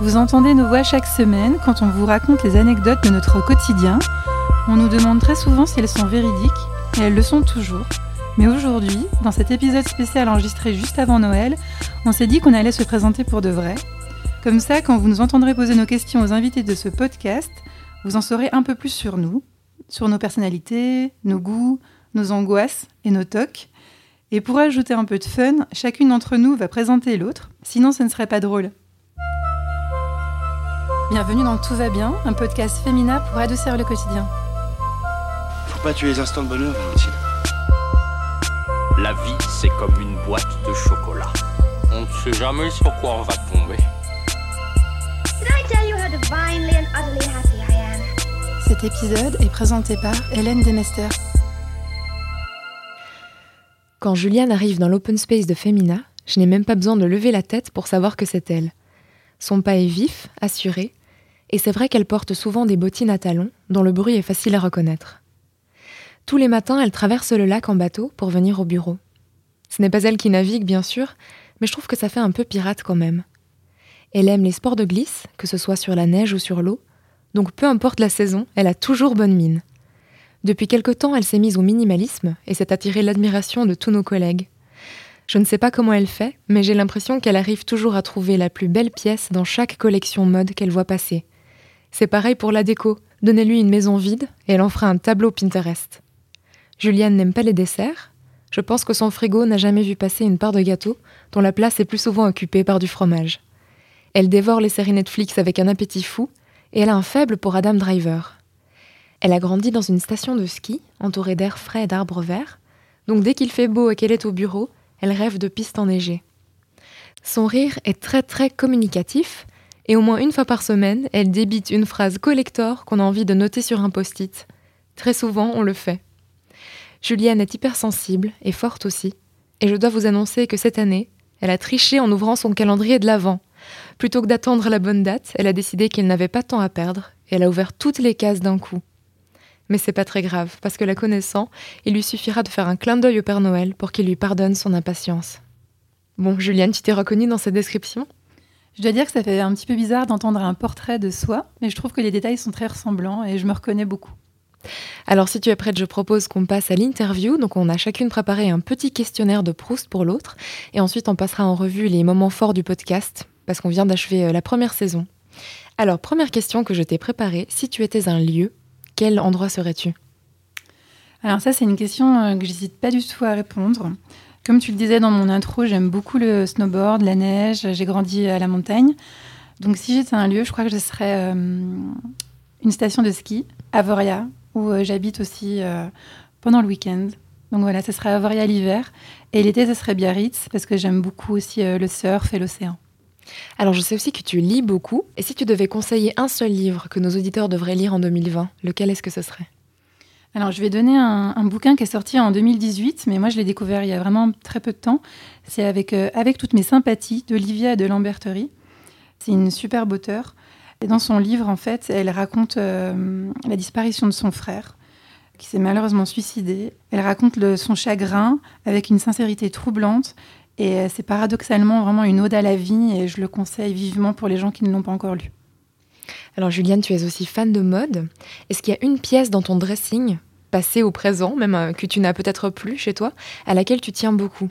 Vous entendez nos voix chaque semaine quand on vous raconte les anecdotes de notre quotidien. On nous demande très souvent si elles sont véridiques, et elles le sont toujours. Mais aujourd'hui, dans cet épisode spécial enregistré juste avant Noël, on s'est dit qu'on allait se présenter pour de vrai. Comme ça, quand vous nous entendrez poser nos questions aux invités de ce podcast, vous en saurez un peu plus sur nous, sur nos personnalités, nos goûts, nos angoisses et nos tocs. Et pour ajouter un peu de fun, chacune d'entre nous va présenter l'autre, sinon ce ne serait pas drôle. Bienvenue dans Tout va bien, un podcast féminin pour adoucir le quotidien. Faut pas tuer les instants de bonheur, Valentine. La vie, c'est comme une boîte de chocolat. On ne sait jamais sur quoi on va tomber. Did I tell you how divinely and utterly happy I am? Cet épisode est présenté par Hélène Demester. Quand Juliane arrive dans l'open space de Femina, je n'ai même pas besoin de lever la tête pour savoir que c'est elle. Son pas est vif, assuré, et c'est vrai qu'elle porte souvent des bottines à talons, dont le bruit est facile à reconnaître. Tous les matins, elle traverse le lac en bateau pour venir au bureau. Ce n'est pas elle qui navigue, bien sûr, mais je trouve que ça fait un peu pirate quand même. Elle aime les sports de glisse, que ce soit sur la neige ou sur l'eau, donc peu importe la saison, elle a toujours bonne mine. Depuis quelque temps, elle s'est mise au minimalisme et s'est attirée l'admiration de tous nos collègues. Je ne sais pas comment elle fait, mais j'ai l'impression qu'elle arrive toujours à trouver la plus belle pièce dans chaque collection mode qu'elle voit passer. C'est pareil pour la déco. Donnez-lui une maison vide et elle en fera un tableau Pinterest. Juliane n'aime pas les desserts. Je pense que son frigo n'a jamais vu passer une part de gâteau dont la place est plus souvent occupée par du fromage. Elle dévore les séries Netflix avec un appétit fou et elle a un faible pour Adam Driver. Elle a grandi dans une station de ski entourée d'air frais et d'arbres verts, donc dès qu'il fait beau et qu'elle est au bureau, elle rêve de pistes enneigées. Son rire est très très communicatif et au moins une fois par semaine, elle débite une phrase collector qu'on a envie de noter sur un post-it. Très souvent, on le fait. Juliane est hypersensible et forte aussi, et je dois vous annoncer que cette année, elle a triché en ouvrant son calendrier de l'Avent. Plutôt que d'attendre la bonne date, elle a décidé qu'elle n'avait pas de temps à perdre, et elle a ouvert toutes les cases d'un coup. Mais c'est pas très grave, parce que la connaissant, il lui suffira de faire un clin d'œil au Père Noël pour qu'il lui pardonne son impatience. Bon, Juliane, tu t'es reconnue dans cette description? Je dois dire que ça fait un petit peu bizarre d'entendre un portrait de soi, mais je trouve que les détails sont très ressemblants et je me reconnais beaucoup. Alors si tu es prête, je propose qu'on passe à l'interview. Donc on a chacune préparé un petit questionnaire de Proust pour l'autre. Et ensuite on passera en revue les moments forts du podcast, parce qu'on vient d'achever euh, la première saison. Alors première question que je t'ai préparée, si tu étais un lieu, quel endroit serais-tu? Alors ça, c'est une question euh, que j'hésite pas du tout à répondre. Comme tu le disais dans mon intro, j'aime beaucoup le snowboard, la neige, j'ai grandi à la montagne. Donc si j'étais un lieu, je crois que je serais euh, une station de ski, Avoria, où euh, j'habite aussi euh, pendant le week-end. Donc voilà, ce serait Avoria l'hiver. Et l'été, ce serait Biarritz, parce que j'aime beaucoup aussi le surf et l'océan. Alors je sais aussi que tu lis beaucoup. Et si tu devais conseiller un seul livre que nos auditeurs devraient lire en 2020, lequel est-ce que ce serait? Alors, je vais donner un, bouquin qui est sorti en 2018, mais moi, je l'ai découvert il y a vraiment très peu de temps. C'est avec, euh, avec toutes mes sympathies d'Olivia de Lamberterie. C'est une superbe auteure. Et dans son livre, en fait, elle raconte euh, la disparition de son frère, qui s'est malheureusement suicidé. Elle raconte son chagrin avec une sincérité troublante. Et euh, c'est paradoxalement vraiment une ode à la vie, et je le conseille vivement pour les gens qui ne l'ont pas encore lu. Alors Juliane, tu es aussi fan de mode. Est-ce qu'il y a une pièce dans ton dressing, passé ou présent, même euh, que tu n'as peut-être plus chez toi, à laquelle tu tiens beaucoup?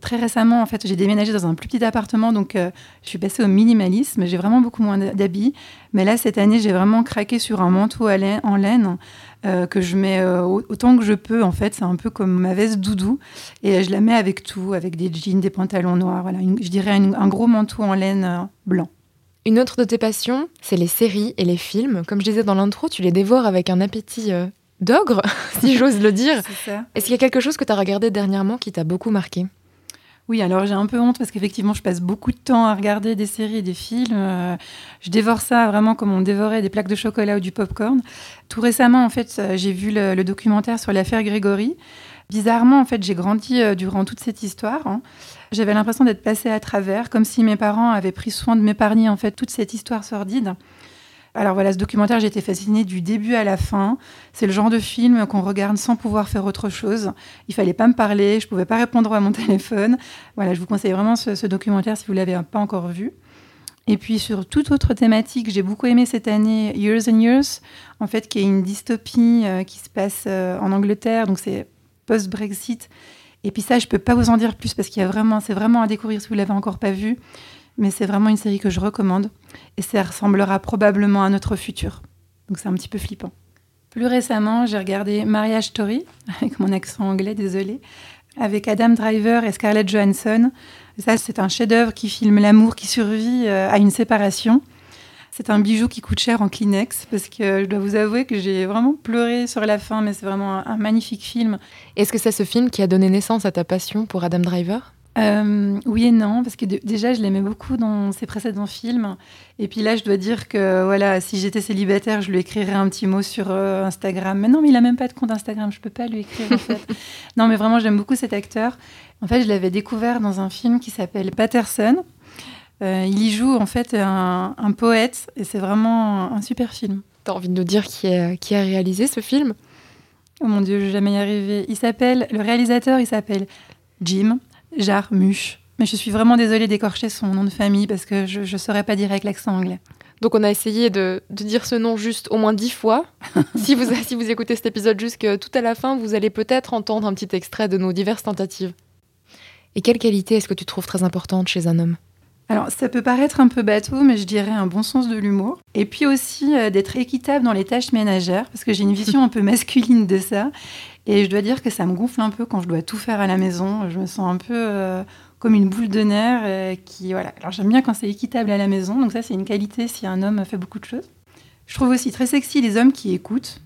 Très récemment, en fait, j'ai déménagé dans un plus petit appartement, donc euh, je suis passée au minimalisme. J'ai vraiment beaucoup moins d'habits. Mais là, cette année, j'ai vraiment craqué sur un manteau en laine euh, que je mets au- autant que je peux. En fait, c'est un peu comme ma veste doudou. Et je la mets avec tout, avec des jeans, des pantalons noirs. Je dirais un gros manteau en laine blanc. Une autre de tes passions, c'est les séries et les films. Comme je disais dans l'intro, tu les dévores avec un appétit euh, d'ogre, si j'ose le dire. Est-ce qu'il y a quelque chose que tu as regardé dernièrement qui t'a beaucoup marqué? Oui, alors j'ai un peu honte parce qu'effectivement, je passe beaucoup de temps à regarder des séries et des films. Euh, je dévore ça vraiment comme on dévorait des plaques de chocolat ou du popcorn. Tout récemment, en fait, euh, j'ai vu le, le documentaire sur l'affaire Grégory. Bizarrement, en fait, j'ai grandi euh, durant toute cette histoire. hein. J'avais l'impression d'être passée à travers, comme si mes parents avaient pris soin de m'épargner en fait toute cette histoire sordide. Alors voilà, ce documentaire, j'ai été fascinée du début à la fin. C'est le genre de film qu'on regarde sans pouvoir faire autre chose. Il fallait pas me parler, je pouvais pas répondre à mon téléphone. Voilà, je vous conseille vraiment ce, ce documentaire si vous l'avez pas encore vu. Et puis sur toute autre thématique, j'ai beaucoup aimé cette année Years and Years, en fait, qui est une dystopie euh, qui se passe euh, en Angleterre, donc c'est post-Brexit. Et puis ça, je peux pas vous en dire plus parce qu'il y a vraiment, c'est vraiment à découvrir si vous l'avez encore pas vu. Mais c'est vraiment une série que je recommande et ça ressemblera probablement à notre futur. Donc c'est un petit peu flippant. Plus récemment, j'ai regardé Marriage Story avec mon accent anglais, désolé, avec Adam Driver et Scarlett Johansson. Ça, c'est un chef-d'œuvre qui filme l'amour qui survit euh, à une séparation. C'est un bijou qui coûte cher en Kleenex parce que je dois vous avouer que j'ai vraiment pleuré sur la fin, mais c'est vraiment un, magnifique film. Est-ce que c'est ce film qui a donné naissance à ta passion pour Adam Driver? Euh, oui et non, parce que déjà, je l'aimais beaucoup dans ses précédents films. Et puis là, je dois dire que voilà, si j'étais célibataire, je lui écrirais un petit mot sur euh, Instagram. Mais non, mais il a même pas de compte Instagram, je peux pas lui écrire en fait. non, mais vraiment, j'aime beaucoup cet acteur. En fait, je l'avais découvert dans un film qui s'appelle Patterson. Euh, il y joue en fait un, un poète et c'est vraiment un super film. T'as envie de nous dire qui a, qui a réalisé ce film? Oh mon dieu, je vais jamais y arriver. Il s'appelle, le réalisateur, il s'appelle Jim Jarmusch. Mais je suis vraiment désolée d'écorcher son nom de famille parce que je ne saurais pas dire avec l'accent anglais. Donc on a essayé de, de dire ce nom juste au moins dix fois. si, vous, si vous écoutez cet épisode jusque tout à la fin, vous allez peut-être entendre un petit extrait de nos diverses tentatives. Et quelle qualité est-ce que tu trouves très importante chez un homme? Alors, ça peut paraître un peu bateau, mais je dirais un bon sens de l'humour. Et puis aussi euh, d'être équitable dans les tâches ménagères, parce que j'ai une vision un peu masculine de ça. Et je dois dire que ça me gonfle un peu quand je dois tout faire à la maison. Je me sens un peu euh, comme une boule de nerfs euh, qui, voilà. Alors, j'aime bien quand c'est équitable à la maison. Donc ça, c'est une qualité si un homme fait beaucoup de choses. Je trouve aussi très sexy les hommes qui écoutent.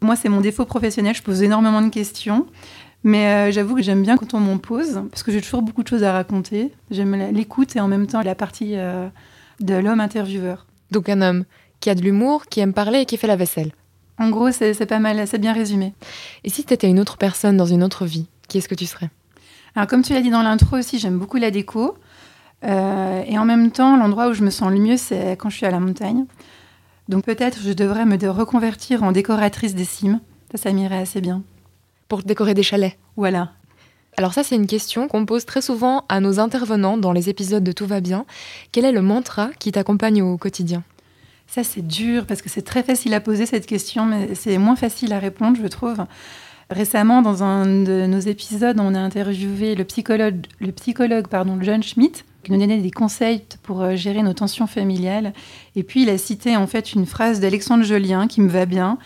Moi, c'est mon défaut professionnel. Je pose énormément de questions. Mais euh, j'avoue que j'aime bien quand on m'en pose, parce que j'ai toujours beaucoup de choses à raconter. J'aime l'écoute et en même temps la partie euh, de l'homme intervieweur. Donc un homme qui a de l'humour, qui aime parler et qui fait la vaisselle. En gros, c'est pas mal, c'est bien résumé. Et si t'étais une autre personne dans une autre vie, qui est-ce que tu serais? Alors, comme tu l'as dit dans l'intro aussi, j'aime beaucoup la déco. Euh, et en même temps, l'endroit où je me sens le mieux, c'est quand je suis à la montagne. Donc peut-être je devrais me reconvertir en décoratrice des cimes. Ça, ça m'irait assez bien. Pour décorer des chalets Voilà. Alors ça, c'est une question qu'on pose très souvent à nos intervenants dans les épisodes de Tout va bien. Quel est le mantra qui t'accompagne au quotidien? Ça, c'est dur parce que c'est très facile à poser cette question, mais c'est moins facile à répondre, je trouve. Récemment, dans un de nos épisodes, on a interviewé le psychologue, le psychologue pardon, John Schmidt, qui nous donnait des conseils pour euh, gérer nos tensions familiales. Et puis, il a cité en fait une phrase d'Alexandre Jolien qui me va bien,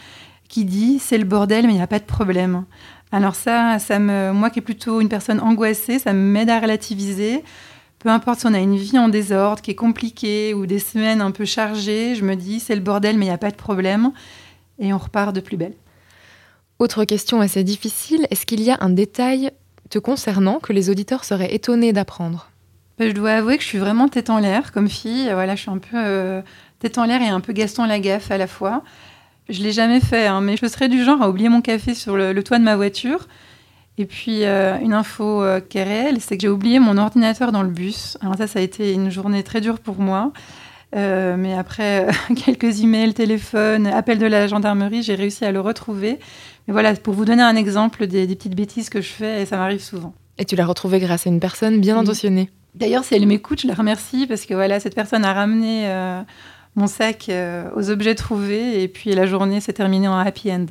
qui dit C'est le bordel, mais il n'y a pas de problème. Alors, ça, ça me, moi qui est plutôt une personne angoissée, ça m'aide à relativiser. Peu importe si on a une vie en désordre, qui est compliquée, ou des semaines un peu chargées, je me dis c'est le bordel, mais il n'y a pas de problème. Et on repart de plus belle. Autre question assez difficile, est-ce qu'il y a un détail te concernant que les auditeurs seraient étonnés d'apprendre? Ben, Je dois avouer que je suis vraiment tête en l'air comme fille. Voilà, je suis un peu euh, tête en l'air et un peu Gaston Lagaffe à la fois. Je l'ai jamais fait, hein, mais je serais du genre à oublier mon café sur le, le toit de ma voiture. Et puis, euh, une info euh, qui est réelle, c'est que j'ai oublié mon ordinateur dans le bus. Alors ça, ça a été une journée très dure pour moi. Euh, mais après quelques emails, téléphones, appels de la gendarmerie, j'ai réussi à le retrouver. Mais voilà, pour vous donner un exemple des, des petites bêtises que je fais, et ça m'arrive souvent. Et tu l'as retrouvé grâce à une personne bien Oui. intentionnée. D'ailleurs, si elle m'écoute, je la remercie parce que voilà, cette personne a ramené mon sac euh, aux objets trouvés et puis la journée s'est terminée en happy end.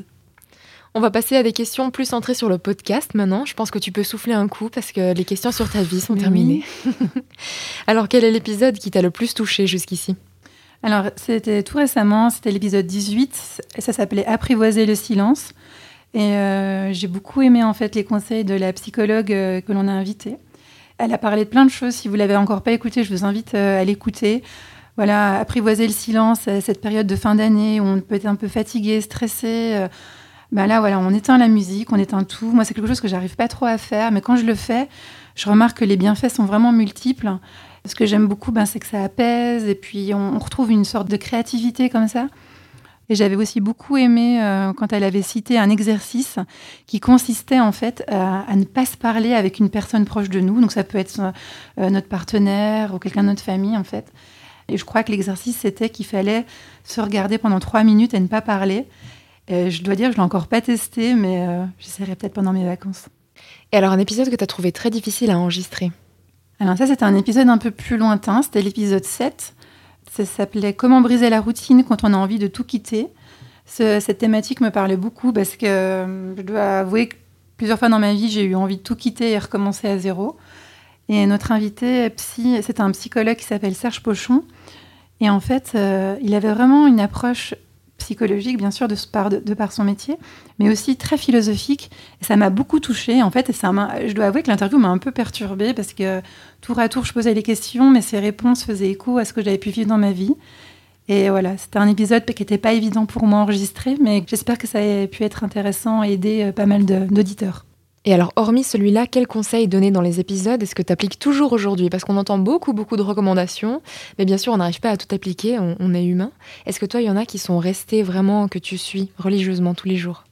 On va passer à des questions plus centrées sur le podcast maintenant. Je pense que tu peux souffler un coup parce que les questions sur ta vie sont Mais terminées. Alors quel est l'épisode qui t'a le plus touché jusqu'ici? Alors, c'était tout récemment, c'était l'épisode 18 et ça s'appelait Apprivoiser le silence. Et euh, j'ai beaucoup aimé en fait les conseils de la psychologue euh, que l'on a invitée. Elle a parlé de plein de choses. Si vous l'avez encore pas écouté, je vous invite euh, à l'écouter. Voilà, apprivoiser le silence, cette période de fin d'année où on peut être un peu fatigué, stressé. ben là, voilà, on éteint la musique, on éteint tout. Moi, c'est quelque chose que j'arrive pas trop à faire, mais quand je le fais, je remarque que les bienfaits sont vraiment multiples. Ce que j'aime beaucoup, ben, c'est que ça apaise et puis on, retrouve une sorte de créativité comme ça. Et j'avais aussi beaucoup aimé euh, quand elle avait cité un exercice qui consistait en fait à, à ne pas se parler avec une personne proche de nous. Donc ça peut être euh, notre partenaire ou quelqu'un de notre famille en fait. Et je crois que l'exercice c'était qu'il fallait se regarder pendant trois minutes et ne pas parler. Et je dois dire, je l'ai encore pas testé, mais euh, j'essaierai peut-être pendant mes vacances. Et alors un épisode que t'as trouvé très difficile à enregistrer? Alors ça, c'était un épisode un peu plus lointain, c'était l'épisode 7. Ça s'appelait Comment briser la routine quand on a envie de tout quitter. Ce- cette thématique me parlait beaucoup parce que euh, je dois avouer que plusieurs fois dans ma vie, j'ai eu envie de tout quitter et recommencer à zéro. Et notre invité, c'était un psychologue qui s'appelle Serge Pochon. Et en fait, euh, il avait vraiment une approche psychologique, bien sûr, de, par, son métier, mais aussi très philosophique. Et ça m'a beaucoup touchée, en fait. Et ça je dois avouer que l'interview m'a un peu perturbée parce que tour à tour, je posais les questions, mais ses réponses faisaient écho à ce que j'avais pu vivre dans ma vie. Et voilà, c'était un épisode qui n'était pas évident pour moi à enregistrer, mais j'espère que ça a pu être intéressant et aider euh, pas mal d'auditeurs. Et alors, hormis celui-là, quels conseils donner dans les épisodes? Est-ce que tu appliques toujours aujourd'hui? Parce qu'on entend beaucoup, beaucoup de recommandations, mais bien sûr, on n'arrive pas à tout appliquer, on, est humain. Est-ce que toi, il y en a qui sont restés vraiment, que tu suis religieusement tous les jours?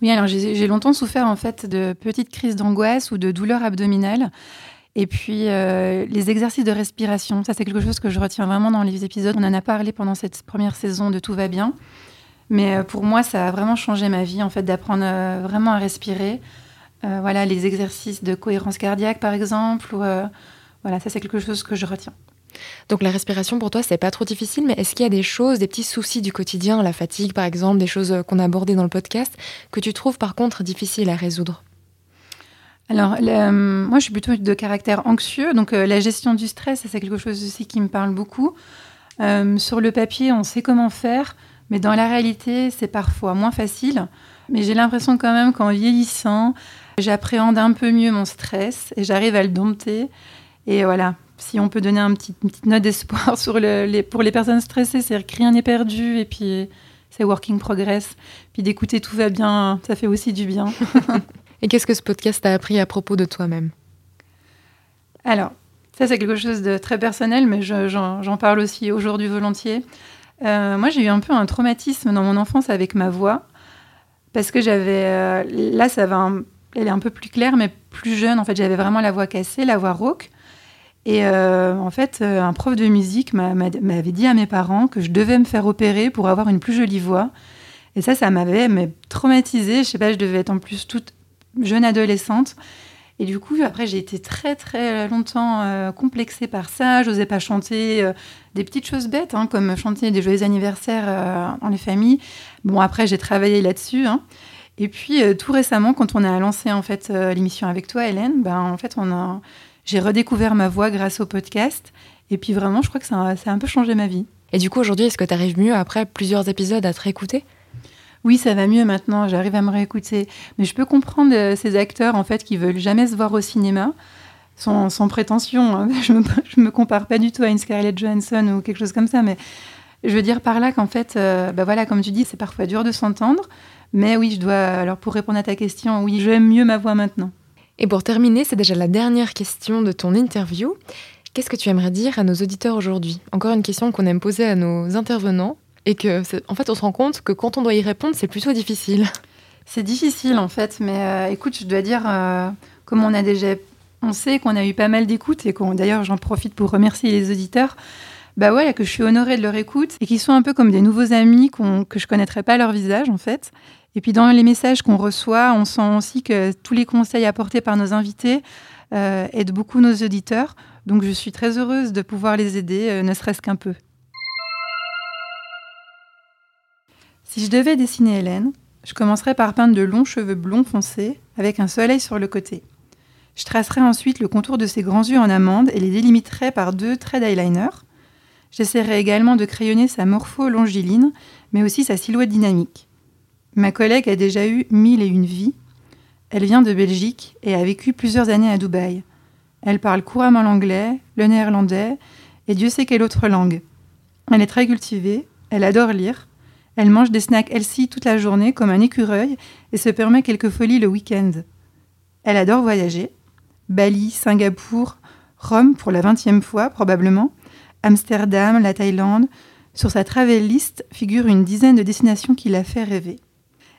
Oui, alors j'ai j'ai longtemps souffert en fait de petites crises d'angoisse ou de douleurs abdominales. Et puis euh, les exercices de respiration, ça c'est quelque chose que je retiens vraiment dans les épisodes. On en a parlé pendant cette première saison de Tout va bien. Mais euh, pour moi, ça a vraiment changé ma vie en fait d'apprendre euh, vraiment à respirer. Euh, voilà, les exercices de cohérence cardiaque par exemple. Ou, euh, voilà, ça c'est quelque chose que je retiens. Donc la respiration pour toi, c'est pas trop difficile, mais est-ce qu'il y a des choses, des petits soucis du quotidien, la fatigue par exemple, des choses euh, qu'on a abordées dans le podcast, que tu trouves par contre difficiles à résoudre? Alors, le- moi, je suis plutôt de caractère anxieux, donc euh, la gestion du stress, c'est quelque chose aussi qui me parle beaucoup. Euh, sur le papier, on sait comment faire, mais dans la réalité, c'est parfois moins facile. Mais j'ai l'impression quand même qu'en vieillissant, j'appréhende un peu mieux mon stress et j'arrive à le dompter. Et voilà, si on peut donner un petit- une petite note d'espoir sur le- les, pour les personnes stressées, c'est que rien n'est perdu et puis c'est working progress. Puis d'écouter tout va bien, ça fait aussi du bien. Et qu'est-ce que ce podcast t'a appris à propos de toi-même? Alors, ça c'est quelque chose de très personnel, mais je- j'en j'en parle aussi aujourd'hui volontiers. Euh, moi, j'ai eu un peu un traumatisme dans mon enfance avec ma voix, parce que j'avais... euh, là, ça va... un- elle est un peu plus claire, mais plus jeune. En fait, j'avais vraiment la voix cassée, la voix rauque. Et euh, en fait, euh, un prof de musique m'a- m'a- m'avait dit à mes parents que je devais me faire opérer pour avoir une plus jolie voix. Et ça, ça m'avait traumatisée. Je sais pas, je devais être en plus toute jeune adolescente. Et du coup, après, j'ai été très, très longtemps euh, complexée par ça. J'osais pas chanter des petites choses bêtes, hein, comme chanter des joyeux anniversaires euh, dans les familles. Bon, après, j'ai travaillé là-dessus. hein. Et puis, euh, tout récemment, quand on a lancé en fait euh, l'émission avec toi, Hélène, ben, en fait, on a, j'ai redécouvert ma voix grâce au podcast. Et puis, vraiment, je crois que ça a, ça a un peu changé ma vie. Et du coup, aujourd'hui, est-ce que tu arrives mieux après plusieurs épisodes à te réécouter? Oui, ça va mieux maintenant, j'arrive à me réécouter. Mais je peux comprendre euh, ces acteurs en fait qui veulent jamais se voir au cinéma, sans, sans prétention. hein. Je me, je me compare pas du tout à une Scarlett Johansson ou quelque chose comme ça, mais je veux dire par là qu'en fait, euh, bah voilà, comme tu dis, c'est parfois dur de s'entendre. Mais oui, je dois. Alors pour répondre à ta question, oui, j'aime mieux ma voix maintenant. Et pour terminer, c'est déjà la dernière question de ton interview. Qu'est-ce que tu aimerais dire à nos auditeurs aujourd'hui? Encore une question qu'on aime poser à nos intervenants et que, en fait, on se rend compte que quand on doit y répondre, c'est plutôt difficile. C'est difficile en fait, mais euh, écoute, je dois dire, euh, comme on a déjà, on sait qu'on a eu pas mal d'écoutes et qu'on, d'ailleurs, j'en profite pour remercier les auditeurs. Bah voilà, que je suis honorée de leur écoute et qu'ils sont un peu comme des nouveaux amis que je connaîtrais pas leur visage en fait. Et puis dans les messages qu'on reçoit, on sent aussi que tous les conseils apportés par nos invités euh, aident beaucoup nos auditeurs. Donc je suis très heureuse de pouvoir les aider, euh, ne serait-ce qu'un peu. Si je devais dessiner Hélène, je commencerai par peindre de longs cheveux blonds foncés avec un soleil sur le côté. Je tracerai ensuite le contour de ses grands yeux en amande et les délimiterai par deux traits d'eyeliner. J'essaierai également de crayonner sa morpho longiligne, mais aussi sa silhouette dynamique. Ma collègue a déjà eu mille et une vies. Elle vient de Belgique et a vécu plusieurs années à Dubaï. Elle parle couramment l'anglais, le néerlandais et Dieu sait quelle autre langue. Elle est très cultivée, elle adore lire, elle mange des snacks healthy toute la journée comme un écureuil et se permet quelques folies le week-end. Elle adore voyager. Bali, Singapour, Rome pour la vingtième fois probablement, Amsterdam, la Thaïlande. Sur sa travel list figure une dizaine de destinations qui la fait rêver.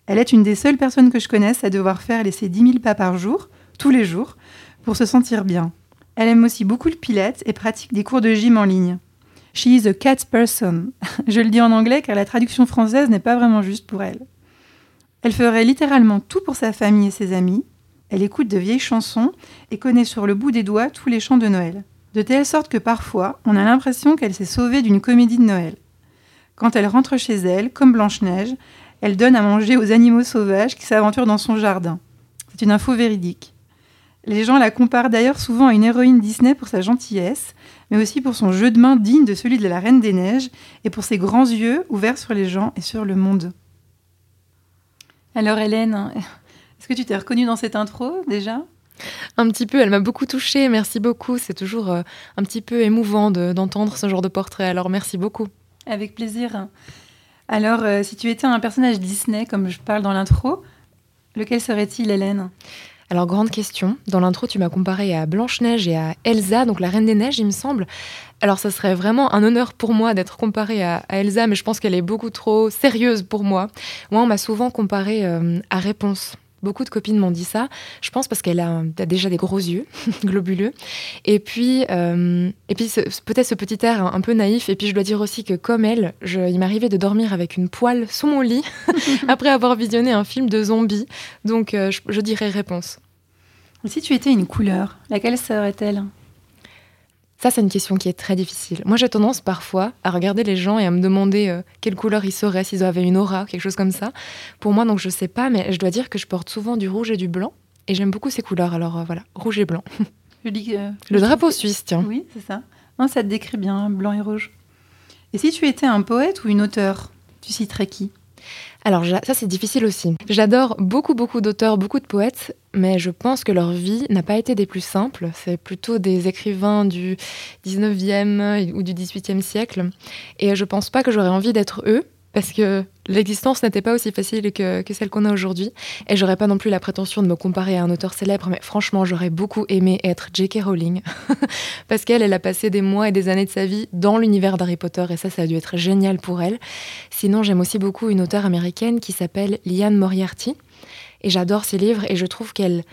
Elle est une des seules personnes que je connaisse à devoir faire les ses 10 000 pas par jour, tous les jours, pour se sentir bien. Elle aime aussi beaucoup le pilate et pratique des cours de gym en ligne. She is a cat person. Je le dis en anglais car la traduction française n'est pas vraiment juste pour elle. Elle ferait littéralement tout pour sa famille et ses amis. Elle écoute de vieilles chansons et connaît sur le bout des doigts tous les chants de Noël. De telle sorte que parfois, on a l'impression qu'elle s'est sauvée d'une comédie de Noël. Quand elle rentre chez elle, comme Blanche-Neige, elle donne à manger aux animaux sauvages qui s'aventurent dans son jardin. C'est une info véridique. Les gens la comparent d'ailleurs souvent à une héroïne Disney pour sa gentillesse, mais aussi pour son jeu de main digne de celui de la Reine des Neiges et pour ses grands yeux ouverts sur les gens et sur le monde. Alors Hélène, est-ce que tu t'es reconnue dans cette intro déjà? Un petit peu, elle m'a beaucoup touchée, merci beaucoup. C'est toujours euh, un petit peu émouvant d'entendre ce genre de portrait, alors merci beaucoup. Avec plaisir. Alors, euh, si tu étais un personnage Disney, comme je parle dans l'intro, lequel serait-il, Hélène? Alors, grande question. Dans l'intro, tu m'as comparé à Blanche-Neige et à Elsa, donc la Reine des Neiges, il me semble. Alors, ça serait vraiment un honneur pour moi d'être comparée à, Elsa, mais je pense qu'elle est beaucoup trop sérieuse pour moi. Moi, on m'a souvent comparée euh, à Réponse. Beaucoup de copines m'ont dit ça. Je pense parce qu'elle a, déjà des gros yeux, globuleux. Et puis, euh, et puis peut-être ce petit air un, peu naïf. Et puis, je dois dire aussi que comme elle, je, il m'arrivait de dormir avec une poêle sous mon lit après avoir visionné un film de zombies. Donc, euh, je, dirais réponse. Si tu étais une couleur, laquelle serait-elle? Ça, c'est une question qui est très difficile. Moi, j'ai tendance parfois à regarder les gens et à me demander euh, quelle couleur ils seraient, s'ils avaient une aura, quelque chose comme ça. Pour moi, donc, je sais pas, mais je dois dire que je porte souvent du rouge et du blanc. Et j'aime beaucoup ces couleurs. Alors euh, voilà, rouge et blanc. Je dis Le drapeau suisse, tiens. Oui, c'est ça. Non, ça te décrit bien, blanc et rouge. Et si tu étais un poète ou une auteure, tu citerais qui? Alors ça c'est difficile aussi. J'adore beaucoup beaucoup d'auteurs, beaucoup de poètes, mais je pense que leur vie n'a pas été des plus simples. C'est plutôt des écrivains du 19e ou du 18e siècle. Et je pense pas que j'aurais envie d'être eux, parce que l'existence n'était pas aussi facile que, celle qu'on a aujourd'hui. Et j'aurais pas non plus la prétention de me comparer à un auteur célèbre, mais franchement, j'aurais beaucoup aimé être J.K. Rowling. parce qu'elle, elle a passé des mois et des années de sa vie dans l'univers d'Harry Potter, et ça, ça a dû être génial pour elle. Sinon, j'aime aussi beaucoup une auteure américaine qui s'appelle Liane Moriarty. Et j'adore ses livres, et je trouve qu'elle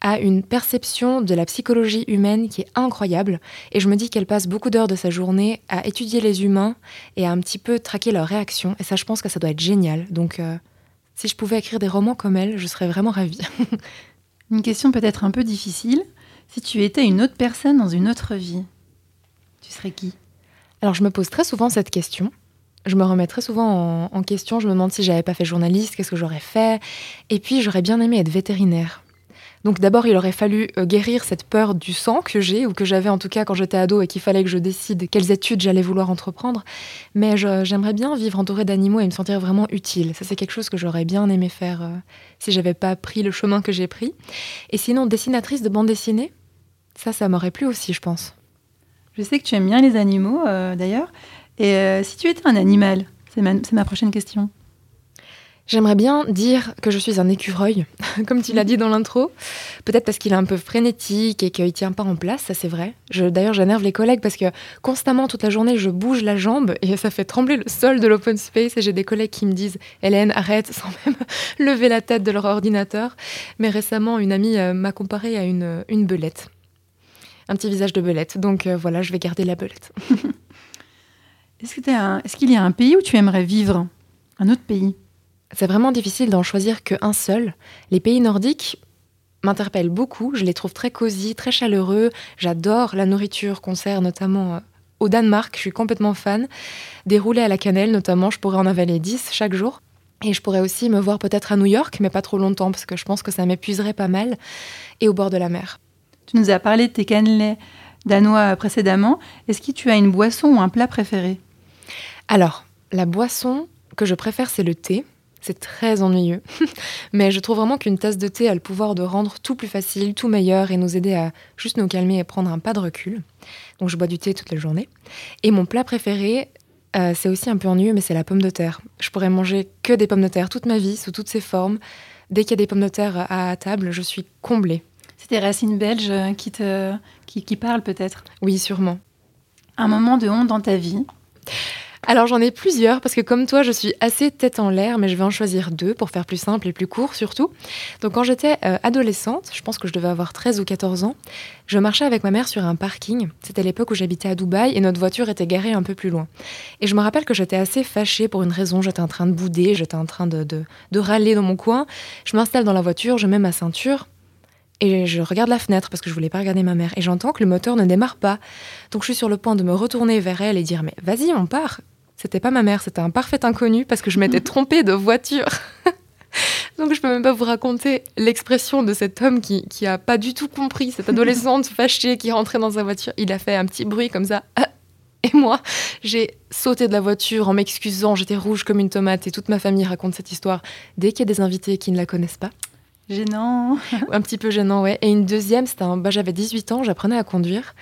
a une perception de la psychologie humaine qui est incroyable. Et je me dis qu'elle passe beaucoup d'heures de sa journée à étudier les humains et à un petit peu traquer leurs réactions. Et ça, je pense que ça doit être génial. Donc, euh, si je pouvais écrire des romans comme elle, je serais vraiment ravie. une question peut-être un peu difficile. Si tu étais une autre personne dans une autre vie, tu serais qui? Alors, je me pose très souvent cette question. Je me remets très souvent en, en question. Je me demande si j'avais pas fait journaliste, qu'est-ce que j'aurais fait? Et puis, j'aurais bien aimé être vétérinaire. Donc d'abord, il aurait fallu euh, guérir cette peur du sang que j'ai, ou que j'avais en tout cas quand j'étais ado et qu'il fallait que je décide quelles études j'allais vouloir entreprendre. Mais j'aimerais bien vivre entourée d'animaux et me sentir vraiment utile. Ça, c'est quelque chose que j'aurais bien aimé faire euh, si j'avais pas pris le chemin que j'ai pris. Et sinon, dessinatrice de bande dessinée, ça, ça m'aurait plu aussi, je pense. Je sais que tu aimes bien les animaux, euh, d'ailleurs. Et si tu étais un animal, c'est ma prochaine question. J'aimerais bien dire que je suis un écureuil, comme tu l'as dit dans l'intro. Peut-être parce qu'il est un peu frénétique et qu'il tient pas en place, ça c'est vrai. D'ailleurs, j'énerve les collègues parce que constamment, toute la journée, je bouge la jambe et ça fait trembler le sol de l'open space. Et j'ai des collègues qui me disent Hélène, arrête, sans même lever la tête de leur ordinateur. Mais récemment, une amie euh, m'a comparé à une, une belette. Un petit visage de belette. Donc euh, voilà, je vais garder la belette. Est-ce qu'il y a un pays où tu aimerais vivre? Un autre pays? C'est vraiment difficile d'en choisir qu'un seul. Les pays nordiques m'interpellent beaucoup, je les trouve très cosy, très chaleureux. J'adore la nourriture qu'on sert notamment euh, au Danemark, je suis complètement fan. Des roulés à la cannelle notamment, je pourrais en avaler 10 chaque jour. Et je pourrais aussi me voir peut-être à New York, mais pas trop longtemps, parce que je pense que ça m'épuiserait pas mal, et au bord de la mer. Tu nous as parlé de tes cannelés danois précédemment. Est-ce que tu as une boisson ou un plat préféré? Alors, la boisson que je préfère, c'est le thé. C'est très ennuyeux. Mais je trouve vraiment qu'une tasse de thé a le pouvoir de rendre tout plus facile, tout meilleur et nous aider à juste nous calmer et prendre un pas de recul. Donc je bois du thé toute la journée. Et mon plat préféré, euh, c'est aussi un peu ennuyeux, mais c'est la pomme de terre. Je pourrais manger que des pommes de terre toute ma vie, sous toutes ses formes. Dès qu'il y a des pommes de terre à table, je suis comblée. C'est tes racines belges qui, te, qui, qui parlent peut-être? Oui, sûrement. Un moment de honte dans ta vie? Alors j'en ai plusieurs parce que comme toi, je suis assez tête en l'air, mais je vais en choisir deux pour faire plus simple et plus court surtout. Donc quand j'étais euh, adolescente, je pense que je devais avoir 13 ou 14 ans, je marchais avec ma mère sur un parking. C'était l'époque où j'habitais à Dubaï et notre voiture était garée un peu plus loin. Et je me rappelle que j'étais assez fâchée pour une raison. J'étais en train de bouder, j'étais en train de, de, de râler dans mon coin. Je m'installe dans la voiture, je mets ma ceinture Et je regarde la fenêtre parce que je voulais pas regarder ma mère. Et j'entends que le moteur ne démarre pas. Donc je suis sur le point de me retourner vers elle et dire Mais vas-y, on part. C'était pas ma mère, c'était un parfait inconnu parce que je m'étais trompée de voiture. Donc je peux même pas vous raconter l'expression de cet homme qui, qui a pas du tout compris, cette adolescente fâchée qui rentrait dans sa voiture. Il a fait un petit bruit comme ça. Et moi, j'ai sauté de la voiture en m'excusant, j'étais rouge comme une tomate et toute ma famille raconte cette histoire dès qu'il y a des invités qui ne la connaissent pas. Gênant. Un petit peu gênant, ouais. Et une deuxième, c'était un... bah, j'avais 18 ans, j'apprenais à conduire.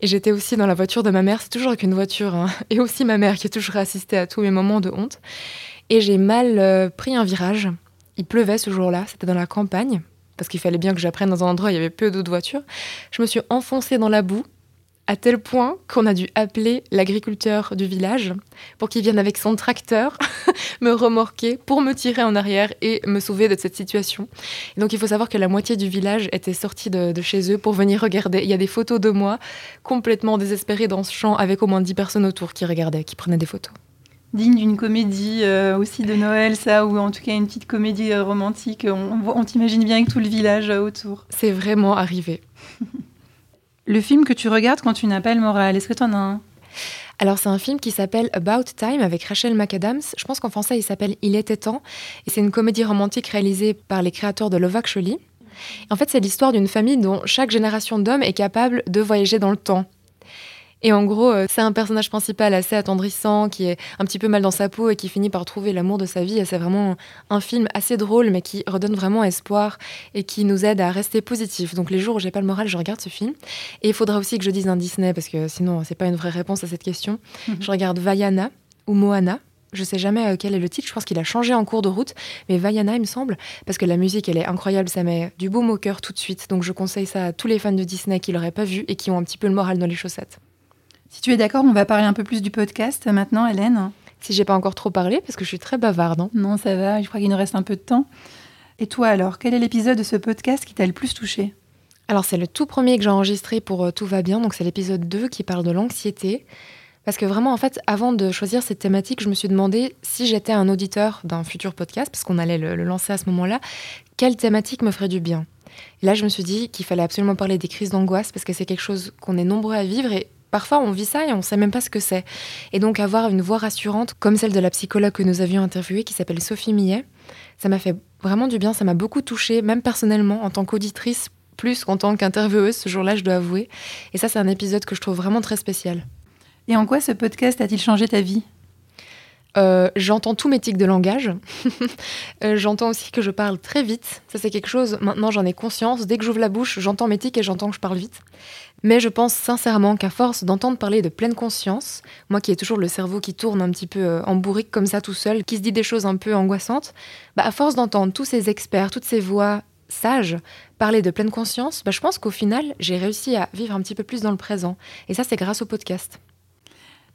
Et j'étais aussi dans la voiture de ma mère. C'est toujours avec une voiture. hein. Et aussi ma mère qui a toujours assisté à tous mes moments de honte. Et j'ai mal euh, pris un virage. Il pleuvait ce jour-là, c'était dans la campagne. Parce qu'il fallait bien que j'apprenne dans un endroit où il y avait peu d'autres voitures. Je me suis enfoncée dans la boue à tel point qu'on a dû appeler l'agriculteur du village pour qu'il vienne avec son tracteur me remorquer pour me tirer en arrière et me sauver de cette situation. Et donc il faut savoir que la moitié du village était sortie de, de chez eux pour venir regarder. Il y a des photos de moi complètement désespérée dans ce champ avec au moins 10 personnes autour qui regardaient, qui prenaient des photos. Digne d'une comédie euh, aussi de Noël, ça, ou en tout cas une petite comédie euh, romantique. On, on t'imagine bien avec tout le village euh, autour. C'est vraiment arrivé. Le film que tu regardes quand tu n'as pas moral, est-ce que tu en as un? Alors c'est un film qui s'appelle About Time avec Rachel McAdams. Je pense qu'en français il s'appelle Il était temps. Et c'est une comédie romantique réalisée par les créateurs de Love Actually. En fait c'est l'histoire d'une famille dont chaque génération d'hommes est capable de voyager dans le temps. Et en gros, euh, c'est un personnage principal assez attendrissant, qui est un petit peu mal dans sa peau et qui finit par trouver l'amour de sa vie. Et c'est vraiment un film assez drôle, mais qui redonne vraiment espoir et qui nous aide à rester positif. Donc les jours où j'ai pas le moral, je regarde ce film. Et il faudra aussi que je dise un Disney, parce que sinon, c'est pas une vraie réponse à cette question. Je regarde Vaiana ou Moana. Je sais jamais euh, quel est le titre, je pense qu'il a changé en cours de route, mais Vaiana, il me semble, parce que la musique, elle est incroyable, ça met du baume au cœur tout de suite. Donc je conseille ça à tous les fans de Disney qui l'auraient pas vu et qui ont un petit peu le moral dans les chaussettes. Si tu es d'accord, on va parler un peu plus du podcast maintenant, Hélène. Si j'ai pas encore trop parlé, parce que je suis très bavarde. hein. Non, ça va, je crois qu'il nous reste un peu de temps. Et toi alors, quel est l'épisode de ce podcast qui t'a le plus touché? Alors c'est le tout premier que j'ai enregistré pour euh, Tout va bien, donc c'est l'épisode 2 qui parle de l'anxiété. Parce que vraiment, en fait, avant de choisir cette thématique, je me suis demandé si j'étais un auditeur d'un futur podcast, parce qu'on allait le, le lancer à ce moment-là, quelle thématique me ferait du bien? Et là, je me suis dit qu'il fallait absolument parler des crises d'angoisse, parce que c'est quelque chose qu'on est nombreux à vivre et parfois on vit ça et on sait même pas ce que c'est. Et donc avoir une voix rassurante, comme celle de la psychologue que nous avions interviewée, qui s'appelle Sophie Millet, ça m'a fait vraiment du bien, ça m'a beaucoup touchée, même personnellement, en tant qu'auditrice, plus qu'en tant qu'intervieweuse ce jour-là, je dois avouer. Et ça, c'est un épisode que je trouve vraiment très spécial. Et en quoi ce podcast a-t-il changé ta vie? Euh, j'entends tous mes tics de langage. Euh, j'entends aussi que je parle très vite. Ça, c'est quelque chose, maintenant j'en ai conscience. Dès que j'ouvre la bouche, j'entends mes tics et j'entends que je parle vite. Mais je pense sincèrement qu'à force d'entendre parler de pleine conscience, moi qui ai toujours le cerveau qui tourne un petit peu euh, en bourrique comme ça tout seul, qui se dit des choses un peu angoissantes, bah, à force d'entendre tous ces experts, toutes ces voix sages parler de pleine conscience, bah, je pense qu'au final, j'ai réussi à vivre un petit peu plus dans le présent. Et ça, c'est grâce au podcast.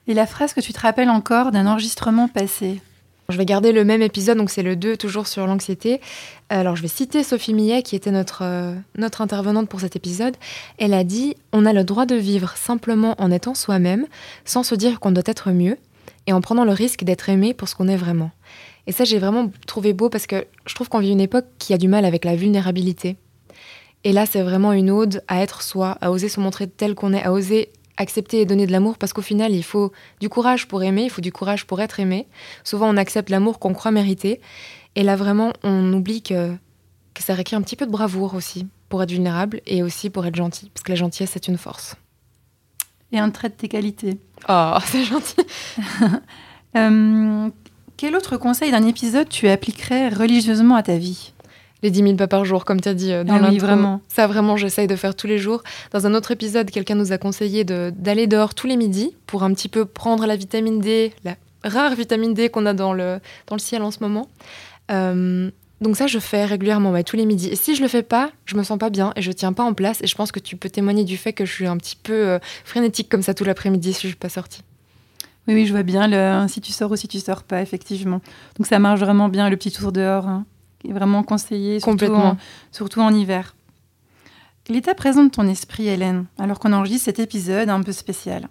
Et la phrase que tu te rappelles encore d'un enregistrement passé? Je vais garder le même épisode, donc c'est le 2, toujours sur l'anxiété. Alors je vais citer Sophie Millet, qui était notre, euh, notre intervenante pour cet épisode. Elle a dit On a le droit de vivre simplement en étant soi-même, sans se dire qu'on doit être mieux, et en prenant le risque d'être aimé pour ce qu'on est vraiment. Et ça, j'ai vraiment trouvé beau parce que je trouve qu'on vit une époque qui a du mal avec la vulnérabilité. Et là, c'est vraiment une ode à être soi, à oser se montrer tel qu'on est, à oser accepter et donner de l'amour parce qu'au final, il faut du courage pour aimer, il faut du courage pour être aimé. Souvent, on accepte l'amour qu'on croit mériter. Et là, vraiment, on oublie que, que ça requiert un petit peu de bravoure aussi pour être vulnérable et aussi pour être gentil. Parce que la gentillesse, c'est une force. et un trait de tes qualités. Oh, c'est gentil. Euh, quel autre conseil d'un épisode tu appliquerais religieusement à ta vie? Les 10 000 pas par jour, comme tu as dit euh, dans Ah oui, vraiment. Ça, vraiment, j'essaye de faire tous les jours. Dans un autre épisode, quelqu'un nous a conseillé de- d'aller dehors tous les midis pour un petit peu prendre la vitamine D, la rare vitamine D qu'on a dans le, dans le ciel en ce moment. Euh, donc ça, je fais régulièrement, ouais, tous les midis. Et si je le fais pas, je me sens pas bien et je tiens pas en place. Et je pense que tu peux témoigner du fait que je suis un petit peu euh, frénétique comme ça tout l'après-midi si je suis pas sortie. Oui, oui, je vois bien le si tu sors ou si tu sors pas, effectivement. Donc ça marche vraiment bien, le petit tour dehors, hein, est vraiment conseillé, surtout en, surtout en hiver. L'état présent de ton esprit, Hélène, alors qu'on enregistre cet épisode un peu spécial,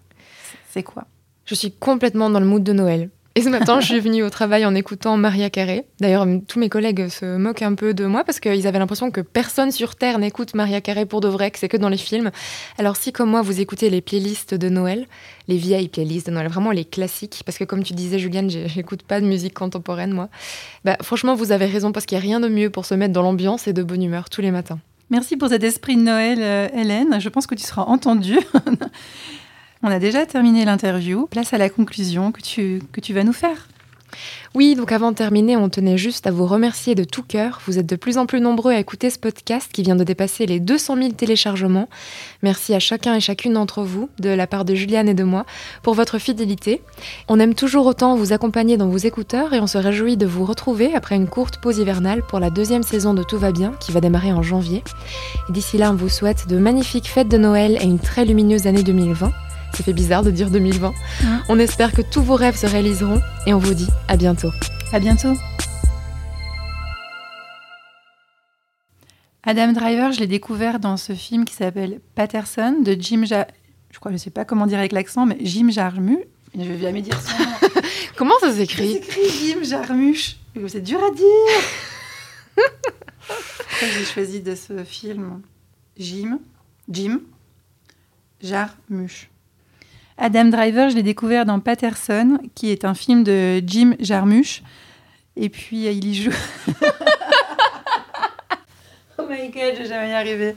c'est quoi? Je suis complètement dans le mood de Noël. Et ce matin, je suis venue au travail en écoutant Maria Carey. D'ailleurs, tous mes collègues se moquent un peu de moi parce qu'ils avaient l'impression que personne sur Terre n'écoute Maria Carey pour de vrai, que c'est que dans les films. Alors si, comme moi, vous écoutez les playlists de Noël, les vieilles playlists de Noël, vraiment les classiques, parce que comme tu disais, Juliane, j'écoute pas de musique contemporaine, moi. Bah, franchement, vous avez raison parce qu'il n'y a rien de mieux pour se mettre dans l'ambiance et de bonne humeur tous les matins. Merci pour cet esprit de Noël, euh, Hélène. Je pense que tu seras entendue. On a déjà terminé l'interview. Place à la conclusion que tu, vas nous faire. Oui, donc avant de terminer, on tenait juste à vous remercier de tout cœur. Vous êtes de plus en plus nombreux à écouter ce podcast qui vient de dépasser les 200 000 téléchargements. Merci à chacun et chacune d'entre vous, de la part de Juliane et de moi, pour votre fidélité. On aime toujours autant vous accompagner dans vos écouteurs et on se réjouit de vous retrouver après une courte pause hivernale pour la deuxième saison de Tout va bien qui va démarrer en janvier. D'ici là, on vous souhaite de magnifiques fêtes de Noël et une très lumineuse année 2020. Ça fait bizarre de dire 2020. On espère que tous vos rêves se réaliseront et on vous dit à bientôt. À bientôt. Adam Driver, je l'ai découvert dans ce film qui s'appelle Patterson de Jim ja... Je crois, je sais pas comment dire avec l'accent, mais Jim Jarmusch. Je vais jamais dire son nom. comment ça s'écrit? Ça s'écrit Jim Jarmusch. C'est dur à dire. j'ai choisi de ce film Jim, Jim Jarmusch. Adam Driver, je l'ai découvert dans Patterson, qui est un film de Jim Jarmusch. Et puis, il y joue. oh my god, je vais jamais y arriver.